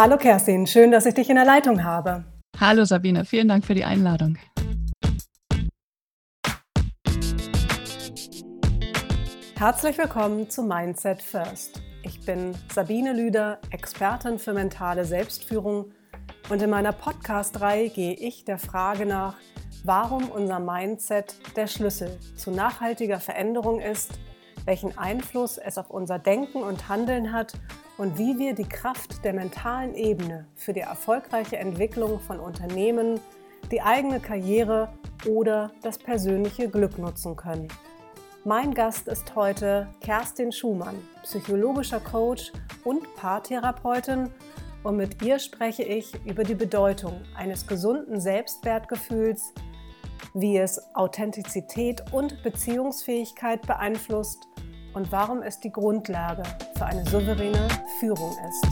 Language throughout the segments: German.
Hallo Kerstin, schön, dass ich dich in der Leitung habe. Hallo Sabine, vielen Dank für die Einladung. Herzlich willkommen zu Mindset First. Ich bin Sabine Lüder, Expertin für mentale Selbstführung und in meiner Podcast-Reihe gehe ich der Frage nach, warum unser Mindset der Schlüssel zu nachhaltiger Veränderung ist, welchen Einfluss es auf unser Denken und Handeln hat und wie wir die Kraft der mentalen Ebene für die erfolgreiche Entwicklung von Unternehmen, die eigene Karriere oder das persönliche Glück nutzen können. Mein Gast ist heute Kerstin Schumann, psychologischer Coach und Paartherapeutin und mit ihr spreche ich über die Bedeutung eines gesunden Selbstwertgefühls, wie es Authentizität und Beziehungsfähigkeit beeinflusst und warum es die Grundlage für eine souveräne Führung ist.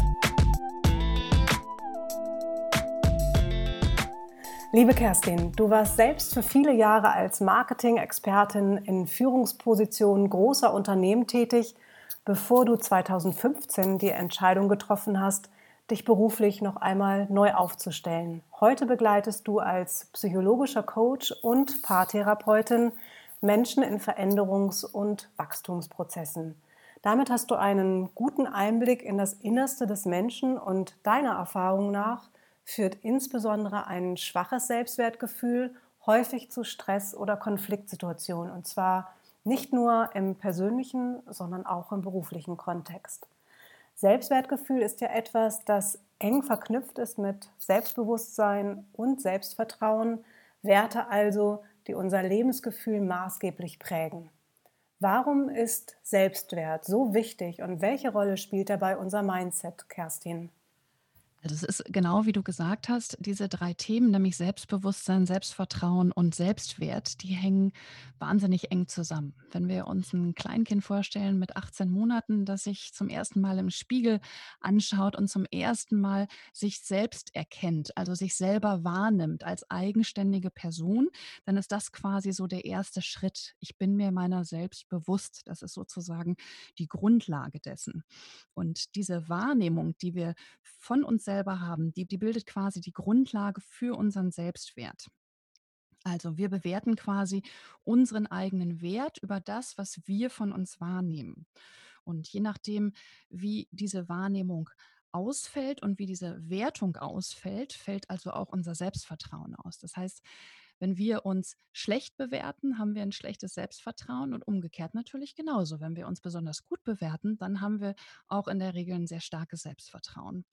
Liebe Kerstin, du warst selbst für viele Jahre als Marketing-Expertin in Führungspositionen großer Unternehmen tätig, bevor du 2015 die Entscheidung getroffen hast, dich beruflich noch einmal neu aufzustellen. Heute begleitest du als psychologischer Coach und Paartherapeutin Menschen in Veränderungs- und Wachstumsprozessen. Damit hast du einen guten Einblick in das Innerste des Menschen und deiner Erfahrung nach führt insbesondere ein schwaches Selbstwertgefühl häufig zu Stress- oder Konfliktsituationen und zwar nicht nur im persönlichen, sondern auch im beruflichen Kontext. Selbstwertgefühl ist ja etwas, das eng verknüpft ist mit Selbstbewusstsein und Selbstvertrauen, Werte also, die unser Lebensgefühl maßgeblich prägen. Warum ist Selbstwert so wichtig und welche Rolle spielt dabei unser Mindset, Kerstin? Das ist genau wie du gesagt hast, diese drei Themen, nämlich Selbstbewusstsein, Selbstvertrauen und Selbstwert, die hängen wahnsinnig eng zusammen. Wenn wir uns ein Kleinkind vorstellen mit 18 Monaten, das sich zum ersten Mal im Spiegel anschaut und zum ersten Mal sich selbst erkennt, also sich selber wahrnimmt als eigenständige Person, dann ist das quasi so der erste Schritt. Ich bin mir meiner selbst bewusst. Das ist sozusagen die Grundlage dessen. Und diese Wahrnehmung, die wir von uns selber haben, die, die bildet quasi die Grundlage für unseren Selbstwert. Also wir bewerten quasi unseren eigenen Wert über das, was wir von uns wahrnehmen. Und je nachdem, wie diese Wahrnehmung ausfällt und wie diese Wertung ausfällt, fällt also auch unser Selbstvertrauen aus. Das heißt, wenn wir uns schlecht bewerten, haben wir ein schlechtes Selbstvertrauen und umgekehrt natürlich genauso. Wenn wir uns besonders gut bewerten, dann haben wir auch in der Regel ein sehr starkes Selbstvertrauen.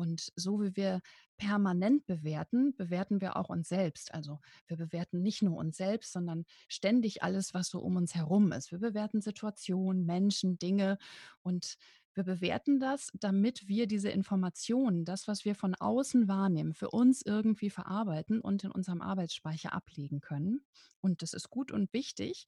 Und so wie wir permanent bewerten, bewerten wir auch uns selbst. Also wir bewerten nicht nur uns selbst, sondern ständig alles, was so um uns herum ist. Wir bewerten Situationen, Menschen, Dinge und wir bewerten das, damit wir diese Informationen, das, was wir von außen wahrnehmen, für uns irgendwie verarbeiten und in unserem Arbeitsspeicher ablegen können. Und das ist gut und wichtig.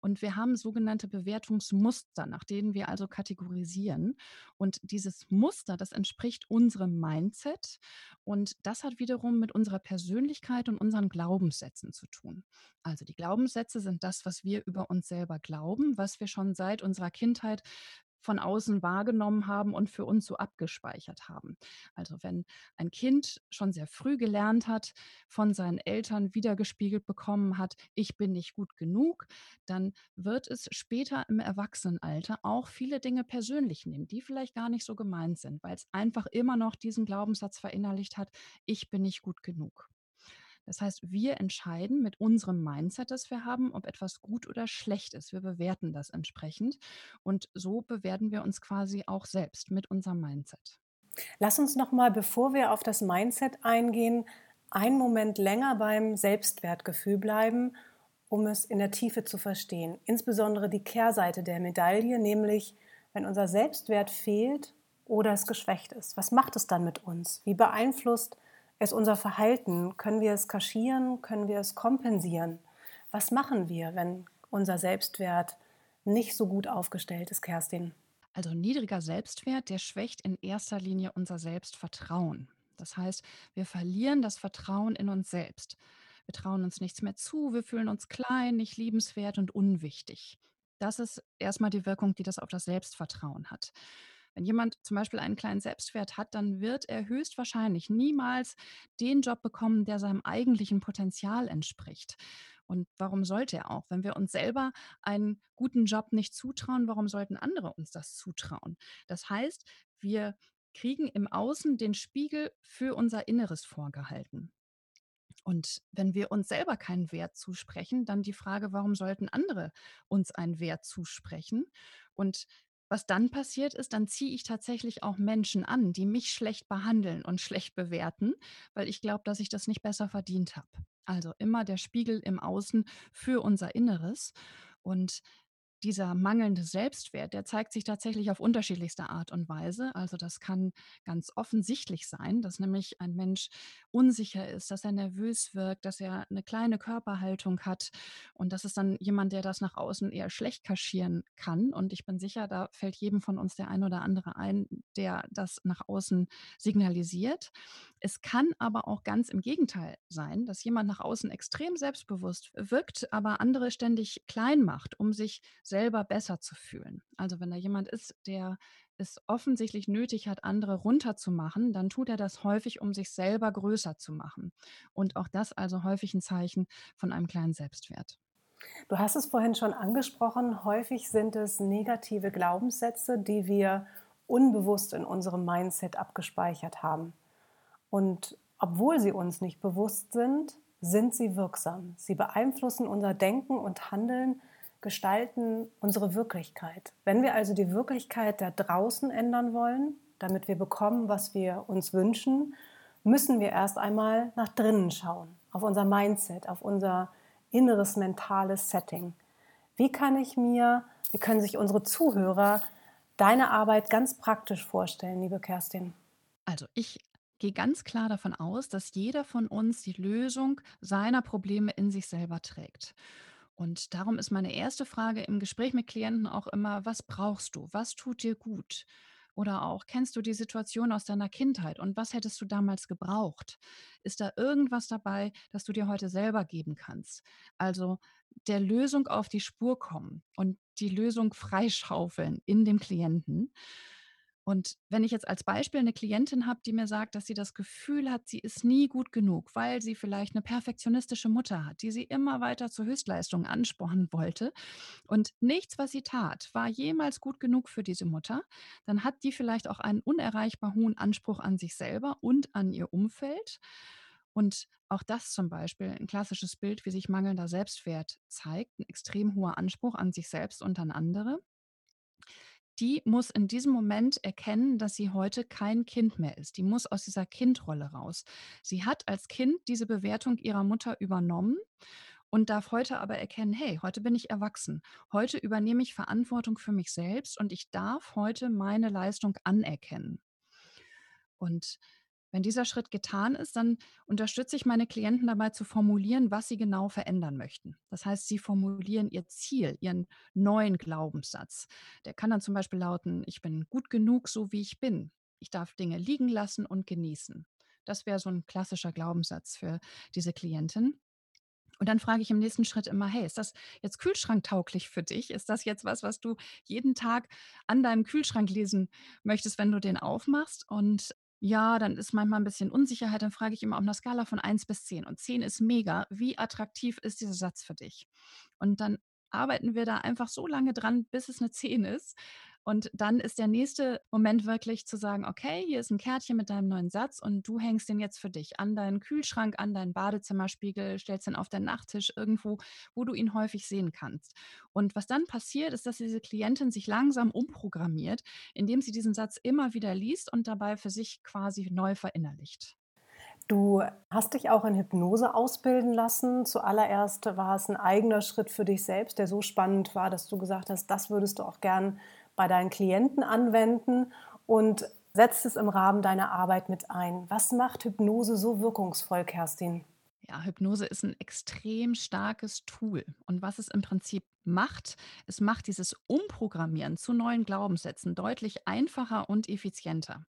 Und wir haben sogenannte Bewertungsmuster, nach denen wir also kategorisieren. Und dieses Muster, das entspricht unserem Mindset. Und das hat wiederum mit unserer Persönlichkeit und unseren Glaubenssätzen zu tun. Also die Glaubenssätze sind das, was wir über uns selber glauben, was wir schon seit unserer Kindheit von außen wahrgenommen haben und für uns so abgespeichert haben. Also wenn ein Kind schon sehr früh gelernt hat, von seinen Eltern wiedergespiegelt bekommen hat, ich bin nicht gut genug, dann wird es später im Erwachsenenalter auch viele Dinge persönlich nehmen, die vielleicht gar nicht so gemeint sind, weil es einfach immer noch diesen Glaubenssatz verinnerlicht hat, ich bin nicht gut genug. Das heißt, wir entscheiden mit unserem Mindset, das wir haben, ob etwas gut oder schlecht ist. Wir bewerten das entsprechend. Und so bewerten wir uns quasi auch selbst mit unserem Mindset. Lass uns noch mal, bevor wir auf das Mindset eingehen, einen Moment länger beim Selbstwertgefühl bleiben, um es in der Tiefe zu verstehen. Insbesondere die Kehrseite der Medaille, nämlich wenn unser Selbstwert fehlt oder es geschwächt ist. Was macht es dann mit uns? Wie beeinflusst ist unser Verhalten? Können wir es kaschieren? Können wir es kompensieren? Was machen wir, wenn unser Selbstwert nicht so gut aufgestellt ist, Kerstin? Also niedriger Selbstwert, der schwächt in erster Linie unser Selbstvertrauen. Das heißt, wir verlieren das Vertrauen in uns selbst. Wir trauen uns nichts mehr zu, wir fühlen uns klein, nicht liebenswert und unwichtig. Das ist erstmal die Wirkung, die das auf das Selbstvertrauen hat. Wenn jemand zum Beispiel einen kleinen Selbstwert hat, dann wird er höchstwahrscheinlich niemals den Job bekommen, der seinem eigentlichen Potenzial entspricht. Und warum sollte er auch? Wenn wir uns selber einen guten Job nicht zutrauen, warum sollten andere uns das zutrauen? Das heißt, wir kriegen im Außen den Spiegel für unser Inneres vorgehalten. Und wenn wir uns selber keinen Wert zusprechen, dann die Frage, warum sollten andere uns einen Wert zusprechen? Und was dann passiert ist, dann ziehe ich tatsächlich auch Menschen an, die mich schlecht behandeln und schlecht bewerten, weil ich glaube, dass ich das nicht besser verdient habe. Also immer der Spiegel im Außen für unser Inneres. Und dieser mangelnde Selbstwert, der zeigt sich tatsächlich auf unterschiedlichste Art und Weise. Also das kann ganz offensichtlich sein, dass nämlich ein Mensch unsicher ist, dass er nervös wirkt, dass er eine kleine Körperhaltung hat und das ist dann jemand, der das nach außen eher schlecht kaschieren kann. Und ich bin sicher, da fällt jedem von uns der ein oder andere ein, der das nach außen signalisiert. Es kann aber auch ganz im Gegenteil sein, dass jemand nach außen extrem selbstbewusst wirkt, aber andere ständig klein macht, um sich selber besser zu fühlen. Also wenn da jemand ist, der es offensichtlich nötig hat, andere runterzumachen, dann tut er das häufig, um sich selber größer zu machen. Und auch das also häufig ein Zeichen von einem kleinen Selbstwert. Du hast es vorhin schon angesprochen, häufig sind es negative Glaubenssätze, die wir unbewusst in unserem Mindset abgespeichert haben. Und obwohl sie uns nicht bewusst sind, sind sie wirksam. Sie beeinflussen unser Denken und Handeln, gestalten unsere Wirklichkeit. Wenn wir also die Wirklichkeit da draußen ändern wollen, damit wir bekommen, was wir uns wünschen, müssen wir erst einmal nach drinnen schauen, auf unser Mindset, auf unser inneres mentales Setting. Wie kann ich mir, wie können sich unsere Zuhörer deine Arbeit ganz praktisch vorstellen, liebe Kerstin? Also ich gehe ganz klar davon aus, dass jeder von uns die Lösung seiner Probleme in sich selber trägt. Und darum ist meine erste Frage im Gespräch mit Klienten auch immer, was brauchst du? Was tut dir gut? Oder auch, kennst du die Situation aus deiner Kindheit und was hättest du damals gebraucht? Ist da irgendwas dabei, das du dir heute selber geben kannst? Also der Lösung auf die Spur kommen und die Lösung freischaufeln in dem Klienten. Und wenn ich jetzt als Beispiel eine Klientin habe, die mir sagt, dass sie das Gefühl hat, sie ist nie gut genug, weil sie vielleicht eine perfektionistische Mutter hat, die sie immer weiter zur Höchstleistung anspornen wollte und nichts, was sie tat, war jemals gut genug für diese Mutter, dann hat die vielleicht auch einen unerreichbar hohen Anspruch an sich selber und an ihr Umfeld. Und auch das zum Beispiel ein klassisches Bild, wie sich mangelnder Selbstwert zeigt, ein extrem hoher Anspruch an sich selbst und an andere die muss in diesem Moment erkennen, dass sie heute kein Kind mehr ist. Die muss aus dieser Kindrolle raus. Sie hat als Kind diese Bewertung ihrer Mutter übernommen und darf heute aber erkennen, hey, heute bin ich erwachsen. Heute übernehme ich Verantwortung für mich selbst und ich darf heute meine Leistung anerkennen. Und wenn dieser Schritt getan ist, dann unterstütze ich meine Klienten dabei zu formulieren, was sie genau verändern möchten. Das heißt, sie formulieren ihr Ziel, ihren neuen Glaubenssatz. Der kann dann zum Beispiel lauten, ich bin gut genug, so wie ich bin. Ich darf Dinge liegen lassen und genießen. Das wäre so ein klassischer Glaubenssatz für diese Klientin. Und dann frage ich im nächsten Schritt immer, hey, ist das jetzt kühlschranktauglich für dich? Ist das jetzt was, was du jeden Tag an deinem Kühlschrank lesen möchtest, wenn du den aufmachst? Und ja, dann ist manchmal ein bisschen Unsicherheit, dann frage ich immer auf einer Skala von eins bis zehn und zehn ist mega. Wie attraktiv ist dieser Satz für dich? Und dann arbeiten wir da einfach so lange dran, bis es eine 10 ist. Und dann ist der nächste Moment wirklich zu sagen, okay, hier ist ein Kärtchen mit deinem neuen Satz und du hängst den jetzt für dich an deinen Kühlschrank, an deinen Badezimmerspiegel, stellst den auf deinen Nachttisch irgendwo, wo du ihn häufig sehen kannst. Und was dann passiert, ist, dass diese Klientin sich langsam umprogrammiert, indem sie diesen Satz immer wieder liest und dabei für sich quasi neu verinnerlicht. Du hast dich auch in Hypnose ausbilden lassen. Zuallererst war es ein eigener Schritt für dich selbst, der so spannend war, dass du gesagt hast, das würdest du auch gern bei deinen Klienten anwenden und setzt es im Rahmen deiner Arbeit mit ein. Was macht Hypnose so wirkungsvoll, Kerstin? Ja, Hypnose ist ein extrem starkes Tool. Und was es im Prinzip macht, es macht dieses Umprogrammieren zu neuen Glaubenssätzen deutlich einfacher und effizienter.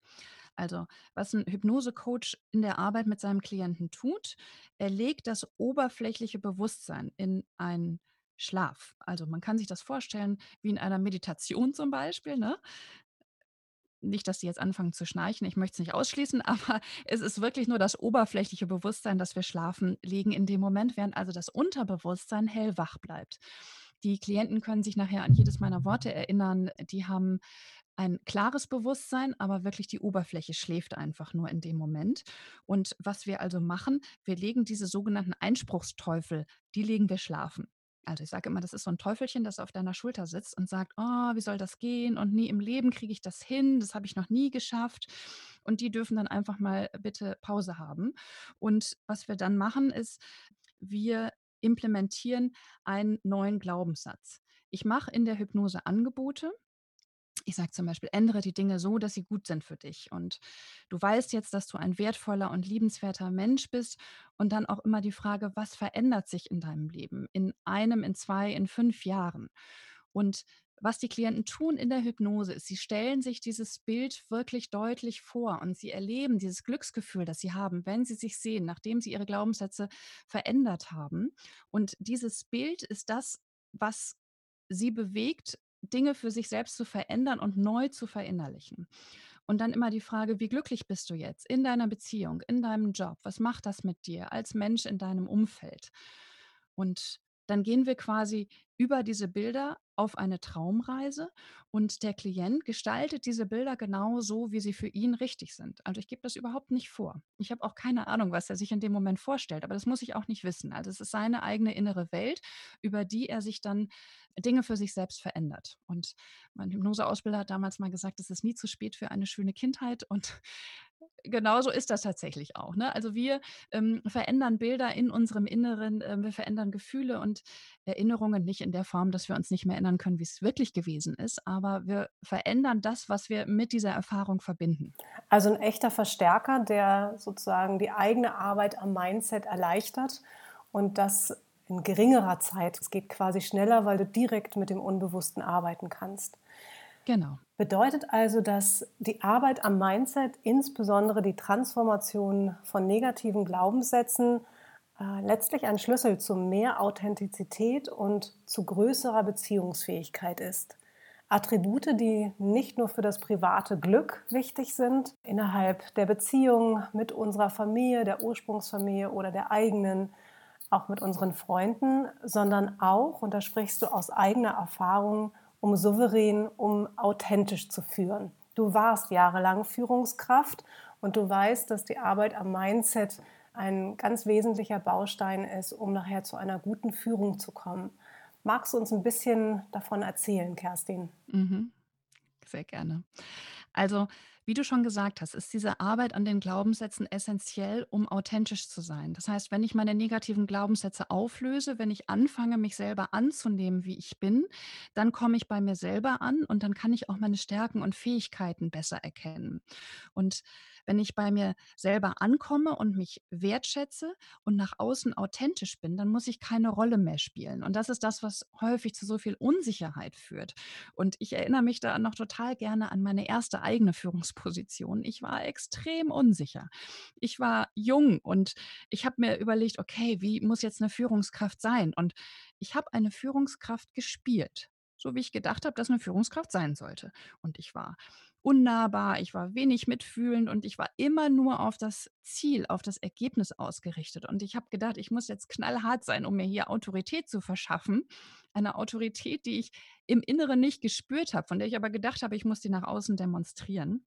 Also, was ein Hypnose-Coach in der Arbeit mit seinem Klienten tut, er legt das oberflächliche Bewusstsein in einen Schlaf. Also, man kann sich das vorstellen wie in einer Meditation zum Beispiel, ne? nicht, dass sie jetzt anfangen zu schnarchen, ich möchte es nicht ausschließen, aber es ist wirklich nur das oberflächliche Bewusstsein, dass wir schlafen, liegen in dem Moment, während also das Unterbewusstsein hellwach bleibt. Die Klienten können sich nachher an jedes meiner Worte erinnern. Die haben ein klares Bewusstsein, aber wirklich die Oberfläche schläft einfach nur in dem Moment. Und was wir also machen, wir legen diese sogenannten Einspruchsteufel, die legen wir schlafen. Also ich sage immer, das ist so ein Teufelchen, das auf deiner Schulter sitzt und sagt, oh, wie soll das gehen? Und nie im Leben kriege ich das hin, das habe ich noch nie geschafft. Und die dürfen dann einfach mal bitte Pause haben. Und was wir dann machen, ist, wir implementieren einen neuen Glaubenssatz. Ich mache in der Hypnose Angebote, ich sage zum Beispiel, ändere die Dinge so, dass sie gut sind für dich. Und du weißt jetzt, dass du ein wertvoller und liebenswerter Mensch bist. Und dann auch immer die Frage, was verändert sich in deinem Leben? In einem, in zwei, in fünf Jahren? Und was die Klienten tun in der Hypnose ist, sie stellen sich dieses Bild wirklich deutlich vor und sie erleben dieses Glücksgefühl, das sie haben, wenn sie sich sehen, nachdem sie ihre Glaubenssätze verändert haben. Und dieses Bild ist das, was sie bewegt, Dinge für sich selbst zu verändern und neu zu verinnerlichen. Und dann immer die Frage, wie glücklich bist du jetzt in deiner Beziehung, in deinem Job? Was macht das mit dir als Mensch in deinem Umfeld? Und dann gehen wir quasi über diese Bilder auf eine Traumreise und der Klient gestaltet diese Bilder genau so, wie sie für ihn richtig sind. Also ich gebe das überhaupt nicht vor. Ich habe auch keine Ahnung, was er sich in dem Moment vorstellt, aber das muss ich auch nicht wissen. Also es ist seine eigene innere Welt, über die er sich dann Dinge für sich selbst verändert. Und mein Hypnoseausbilder hat damals mal gesagt, es ist nie zu spät für eine schöne Kindheit und genauso ist das tatsächlich auch. Ne? Also wir ähm, verändern Bilder in unserem Inneren, äh, wir verändern Gefühle und Erinnerungen nicht in der Form, dass wir uns nicht mehr erinnern können, wie es wirklich gewesen ist, aber wir verändern das, was wir mit dieser Erfahrung verbinden. Also ein echter Verstärker, der sozusagen die eigene Arbeit am Mindset erleichtert und das in geringerer Zeit. Es geht quasi schneller, weil du direkt mit dem Unbewussten arbeiten kannst. Genau. Bedeutet also, dass die Arbeit am Mindset, insbesondere die Transformation von negativen Glaubenssätzen, äh, letztlich ein Schlüssel zu mehr Authentizität und zu größerer Beziehungsfähigkeit ist. Attribute, die nicht nur für das private Glück wichtig sind, innerhalb der Beziehung mit unserer Familie, der Ursprungsfamilie oder der eigenen, auch mit unseren Freunden, sondern auch, und da sprichst du aus eigener Erfahrung, um souverän, um authentisch zu führen. Du warst jahrelang Führungskraft und du weißt, dass die Arbeit am Mindset ein ganz wesentlicher Baustein ist, um nachher zu einer guten Führung zu kommen. Magst du uns ein bisschen davon erzählen, Kerstin? Mhm. Sehr gerne. Also wie du schon gesagt hast, ist diese Arbeit an den Glaubenssätzen essentiell, um authentisch zu sein. Das heißt, wenn ich meine negativen Glaubenssätze auflöse, wenn ich anfange, mich selber anzunehmen, wie ich bin, dann komme ich bei mir selber an und dann kann ich auch meine Stärken und Fähigkeiten besser erkennen. Und wenn ich bei mir selber ankomme und mich wertschätze und nach außen authentisch bin, dann muss ich keine Rolle mehr spielen. Und das ist das, was häufig zu so viel Unsicherheit führt. Und ich erinnere mich da noch total gerne an meine erste eigene Führungsposition. Ich war extrem unsicher. Ich war jung und ich habe mir überlegt, okay, wie muss jetzt eine Führungskraft sein? Und ich habe eine Führungskraft gespielt so wie ich gedacht habe, dass eine Führungskraft sein sollte. Und ich war unnahbar, ich war wenig mitfühlend und ich war immer nur auf das Ziel, auf das Ergebnis ausgerichtet. Und ich habe gedacht, ich muss jetzt knallhart sein, um mir hier Autorität zu verschaffen. Eine Autorität, die ich im Inneren nicht gespürt habe, von der ich aber gedacht habe, ich muss die nach außen demonstrieren.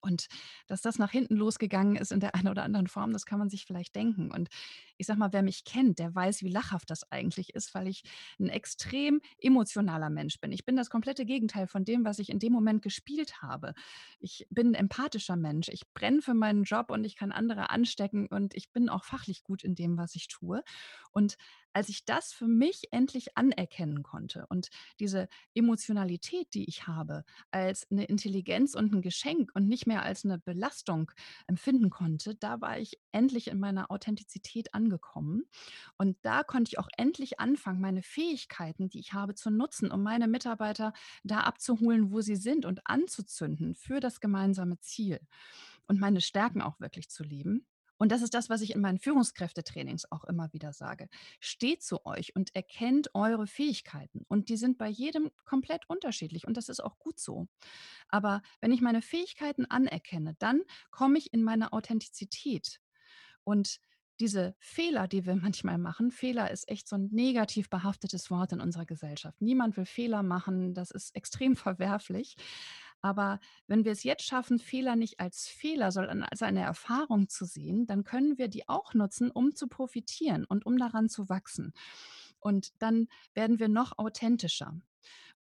Und dass das nach hinten losgegangen ist in der einen oder anderen Form, das kann man sich vielleicht denken. Und ich sag mal, wer mich kennt, der weiß, wie lachhaft das eigentlich ist, weil ich ein extrem emotionaler Mensch bin. Ich bin das komplette Gegenteil von dem, was ich in dem Moment gespielt habe. Ich bin ein empathischer Mensch. Ich brenne für meinen Job und ich kann andere anstecken und ich bin auch fachlich gut in dem, was ich tue. Und als ich das für mich endlich anerkennen konnte und diese Emotionalität, die ich habe, als eine Intelligenz und ein Geschenk und nicht mehr als eine Belastung empfinden konnte, da war ich endlich in meiner Authentizität angekommen. Und da konnte ich auch endlich anfangen, meine Fähigkeiten, die ich habe, zu nutzen, um meine Mitarbeiter da abzuholen, wo sie sind und anzuzünden für das gemeinsame Ziel und meine Stärken auch wirklich zu leben. Und das ist das, was ich in meinen Führungskräftetrainings auch immer wieder sage. Steht zu euch und erkennt eure Fähigkeiten. Und die sind bei jedem komplett unterschiedlich. Und das ist auch gut so. Aber wenn ich meine Fähigkeiten anerkenne, dann komme ich in meine Authentizität. Und diese Fehler, die wir manchmal machen, Fehler ist echt so ein negativ behaftetes Wort in unserer Gesellschaft. Niemand will Fehler machen, das ist extrem verwerflich. Aber wenn wir es jetzt schaffen, Fehler nicht als Fehler, sondern als eine Erfahrung zu sehen, dann können wir die auch nutzen, um zu profitieren und um daran zu wachsen. Und dann werden wir noch authentischer.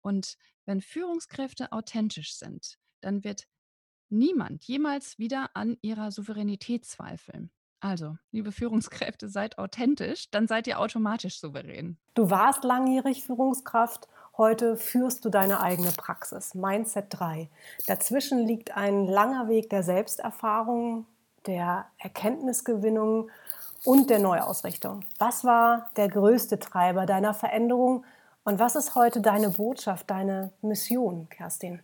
Und wenn Führungskräfte authentisch sind, dann wird niemand jemals wieder an ihrer Souveränität zweifeln. Also, liebe Führungskräfte, seid authentisch, dann seid ihr automatisch souverän. Du warst langjährig Führungskraft Heute führst du deine eigene Praxis. Mindset 3. Dazwischen liegt ein langer Weg der Selbsterfahrung, der Erkenntnisgewinnung und der Neuausrichtung. Was war der größte Treiber deiner Veränderung und was ist heute deine Botschaft, deine Mission, Kerstin?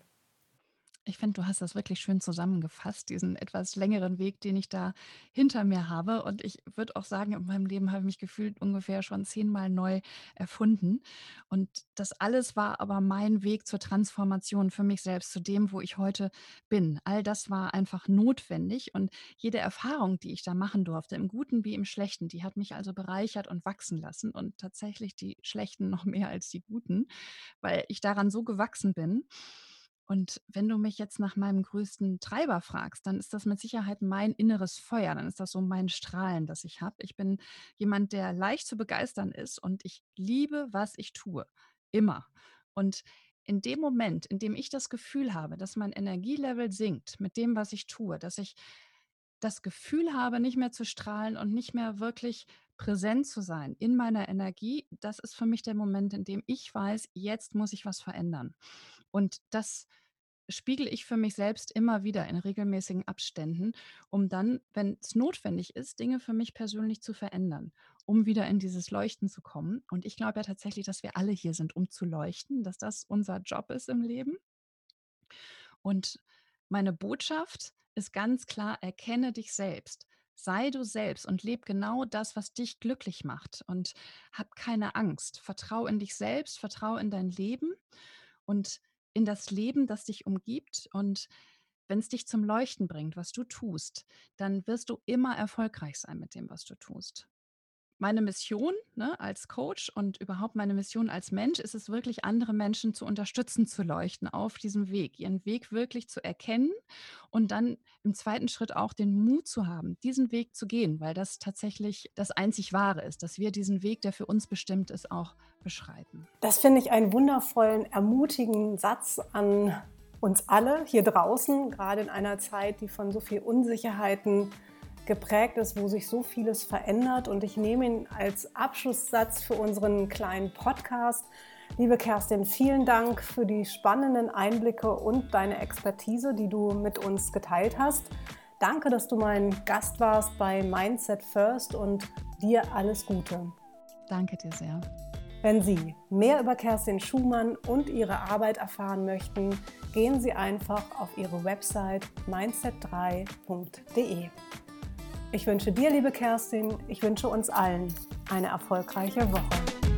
Ich finde, du hast das wirklich schön zusammengefasst, diesen etwas längeren Weg, den ich da hinter mir habe. Und ich würde auch sagen, in meinem Leben habe ich mich gefühlt ungefähr schon zehnmal neu erfunden. Und das alles war aber mein Weg zur Transformation für mich selbst, zu dem, wo ich heute bin. All das war einfach notwendig. Und jede Erfahrung, die ich da machen durfte, im Guten wie im Schlechten, die hat mich also bereichert und wachsen lassen. Und tatsächlich die Schlechten noch mehr als die Guten, weil ich daran so gewachsen bin. Und wenn du mich jetzt nach meinem größten Treiber fragst, dann ist das mit Sicherheit mein inneres Feuer. Dann ist das so mein Strahlen, das ich habe. Ich bin jemand, der leicht zu begeistern ist und ich liebe, was ich tue. Immer. Und in dem Moment, in dem ich das Gefühl habe, dass mein Energielevel sinkt mit dem, was ich tue, dass ich das Gefühl habe, nicht mehr zu strahlen und nicht mehr wirklich präsent zu sein in meiner Energie, das ist für mich der Moment, in dem ich weiß, jetzt muss ich was verändern. Und das spiegel ich für mich selbst immer wieder in regelmäßigen Abständen, um dann, wenn es notwendig ist, Dinge für mich persönlich zu verändern, um wieder in dieses Leuchten zu kommen. Und ich glaube ja tatsächlich, dass wir alle hier sind, um zu leuchten, dass das unser Job ist im Leben. Und meine Botschaft ist ganz klar, erkenne dich selbst. Sei du selbst und leb genau das, was dich glücklich macht. Und hab keine Angst. Vertrau in dich selbst, vertrau in dein Leben und in das Leben, das dich umgibt. Und wenn es dich zum Leuchten bringt, was du tust, dann wirst du immer erfolgreich sein mit dem, was du tust meine Mission ne, als Coach und überhaupt meine Mission als Mensch ist es wirklich, andere Menschen zu unterstützen, zu leuchten auf diesem Weg, ihren Weg wirklich zu erkennen und dann im zweiten Schritt auch den Mut zu haben, diesen Weg zu gehen, weil das tatsächlich das einzig Wahre ist, dass wir diesen Weg, der für uns bestimmt ist, auch beschreiten. Das finde ich einen wundervollen, ermutigenden Satz an uns alle hier draußen, gerade in einer Zeit, die von so viel Unsicherheiten geprägt ist, wo sich so vieles verändert. Und ich nehme ihn als Abschlusssatz für unseren kleinen Podcast. Liebe Kerstin, vielen Dank für die spannenden Einblicke und deine Expertise, die du mit uns geteilt hast. Danke, dass du mein Gast warst bei Mindset First und dir alles Gute. Danke dir sehr. Wenn Sie mehr über Kerstin Schumann und ihre Arbeit erfahren möchten, gehen Sie einfach auf ihre Website mindset3.de. Ich wünsche dir, liebe Kerstin, ich wünsche uns allen eine erfolgreiche Woche.